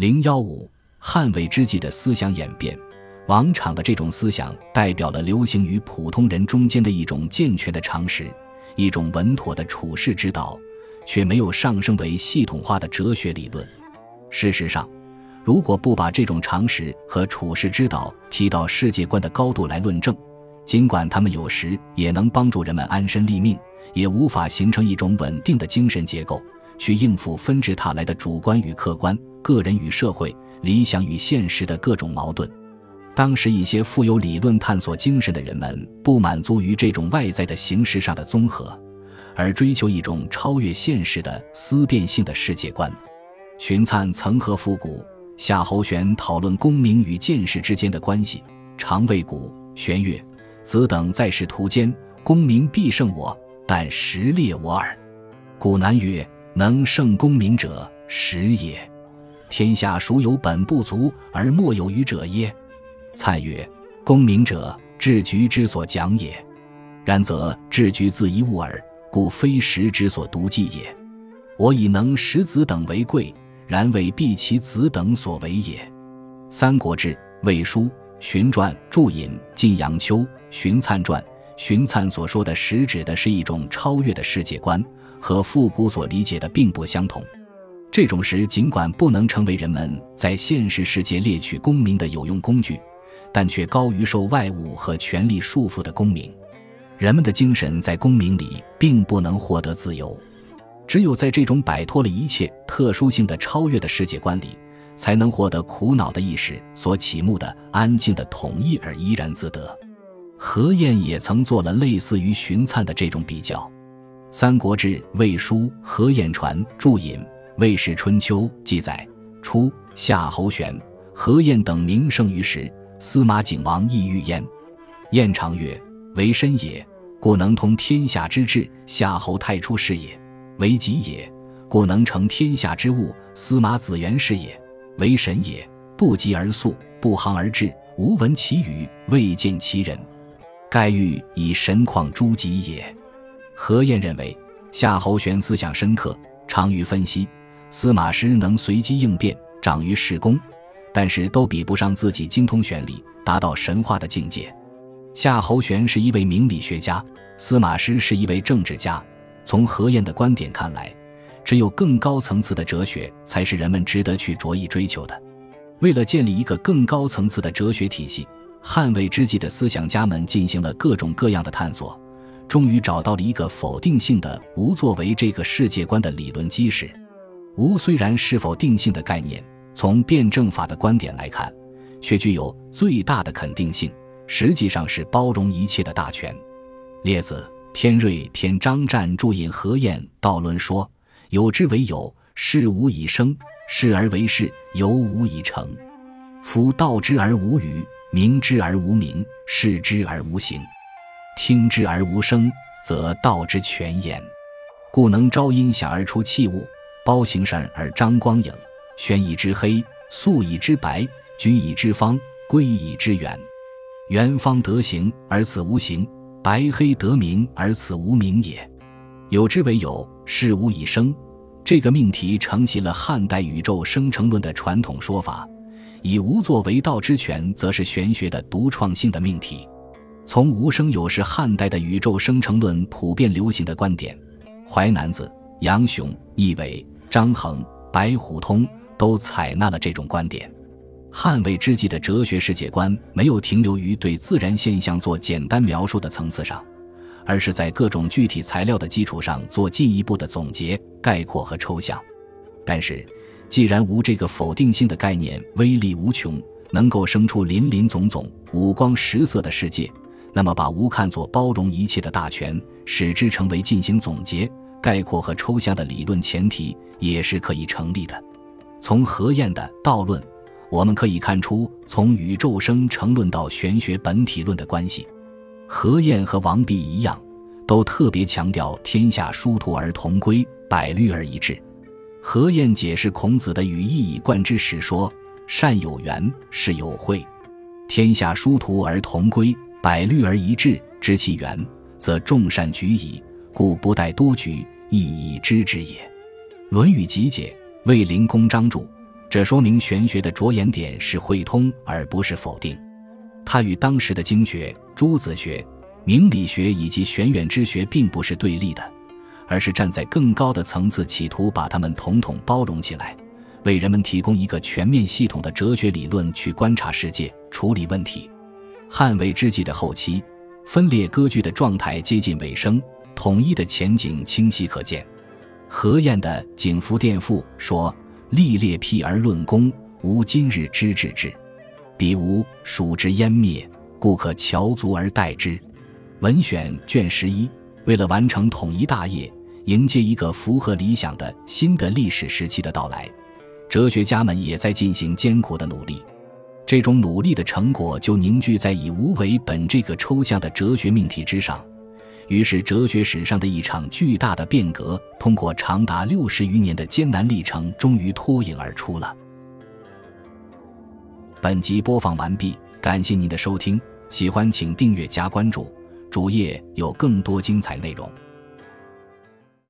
零幺五，汉魏之际的思想演变。王昶的这种思想代表了流行于普通人中间的一种健全的常识，一种稳妥的处世之道，却没有上升为系统化的哲学理论。事实上，如果不把这种常识和处世之道提到世界观的高度来论证，尽管他们有时也能帮助人们安身立命，也无法形成一种稳定的精神结构，去应付纷至沓来的主观与客观、个人与社会、理想与现实的各种矛盾。当时一些富有理论探索精神的人们不满足于这种外在的形式上的综合，而追求一种超越现实的思辨性的世界观。荀粲曾和复古、夏侯玄讨论功名与见识之间的关系，常谓古玄曰：“子等在仕途间，功名必胜我，但实劣我耳。”古难曰：“能胜功名者，实也。天下孰有本不足而莫有余者耶？”蔡曰：“功名者，治局之所讲也。然则治局自一物耳，故非时之所独记也。我以能识子等为贵，然未必其子等所为也。”《三国志·魏书·荀传》注引晋阳秋荀粲传。荀粲所说的实指的是一种超越的世界观，和复古所理解的并不相同。这种实尽管不能成为人们在现实世界猎取功名的有用工具。但却高于受外物和权力束缚的功名，人们的精神在功名里并不能获得自由，只有在这种摆脱了一切特殊性的超越的世界观里，才能获得苦恼的意识所启目的安静的统一而怡然自得。何晏也曾做了类似于荀粲的这种比较，《三国志·魏书·何晏传》注引《魏氏春秋》记载：初，夏侯玄、何晏等名胜于时。司马景王亦欲焉。晏长曰：“为身也，故能通天下之志；夏侯太初是也。为己也，故能成天下之物；司马子元是也。为神也，不疾而速，不航而至，无闻其语，未见其人。盖欲以神况诸己也。”何晏认为，夏侯玄思想深刻，长于分析；司马师能随机应变，长于事功。但是都比不上自己精通玄理，达到神话的境界。夏侯玄是一位名理学家，司马师是一位政治家。从何晏的观点看来，只有更高层次的哲学才是人们值得去着意追求的。为了建立一个更高层次的哲学体系，汉魏之际的思想家们进行了各种各样的探索，终于找到了一个否定性的“无”作为这个世界观的理论基石。“无”虽然是否定性的概念。从辩证法的观点来看，却具有最大的肯定性，实际上是包容一切的大权。列子天瑞篇张湛注引何晏道论说：“有之为有，事无以生；事而为事，有无以成。夫道之而无语，明之而无名，视之而无形，听之而无声，则道之全焉。故能招阴响而出器物，包形善而张光影。”宣以之黑，素以之白，举以之方，归以之圆。圆方得形而此无形，白黑得名而此无名也。有之为有，事无以生。这个命题承袭了汉代宇宙生成论的传统说法，以无作为道之权，则是玄学的独创性的命题。从无生有是汉代的宇宙生成论普遍流行的观点。淮南子、杨雄、易伟、张衡、白虎通。都采纳了这种观点。汉魏之际的哲学世界观没有停留于对自然现象做简单描述的层次上，而是在各种具体材料的基础上做进一步的总结、概括和抽象。但是，既然无这个否定性的概念威力无穷，能够生出林林总总、五光十色的世界，那么把无看作包容一切的大权，使之成为进行总结、概括和抽象的理论前提，也是可以成立的。从何晏的道论，我们可以看出从宇宙生成论到玄学本体论的关系。何晏和王弼一样，都特别强调天下殊途而同归，百虑而一致。何晏解释孔子的语一以贯之时说：“善有缘，事有会。天下殊途而同归，百虑而一致，知其源，则众善举矣。故不待多举，亦已知之也。”《论语集解》。卫灵公张注，这说明玄学的着眼点是会通而不是否定。它与当时的经学、诸子学、明理学以及玄远之学并不是对立的，而是站在更高的层次，企图把它们统统包容起来，为人们提供一个全面系统的哲学理论去观察世界、处理问题。汉魏之际的后期，分裂割据的状态接近尾声，统一的前景清晰可见。何晏的《景福殿赋》说：“历列辟而论功，无今日之治之。彼无蜀之湮灭，故可翘足而待之。”文选卷十一。为了完成统一大业，迎接一个符合理想的新的历史时期的到来，哲学家们也在进行艰苦的努力。这种努力的成果就凝聚在以无为本这个抽象的哲学命题之上。于是，哲学史上的一场巨大的变革，通过长达六十余年的艰难历程，终于脱颖而出了。本集播放完毕，感谢您的收听，喜欢请订阅加关注，主页有更多精彩内容。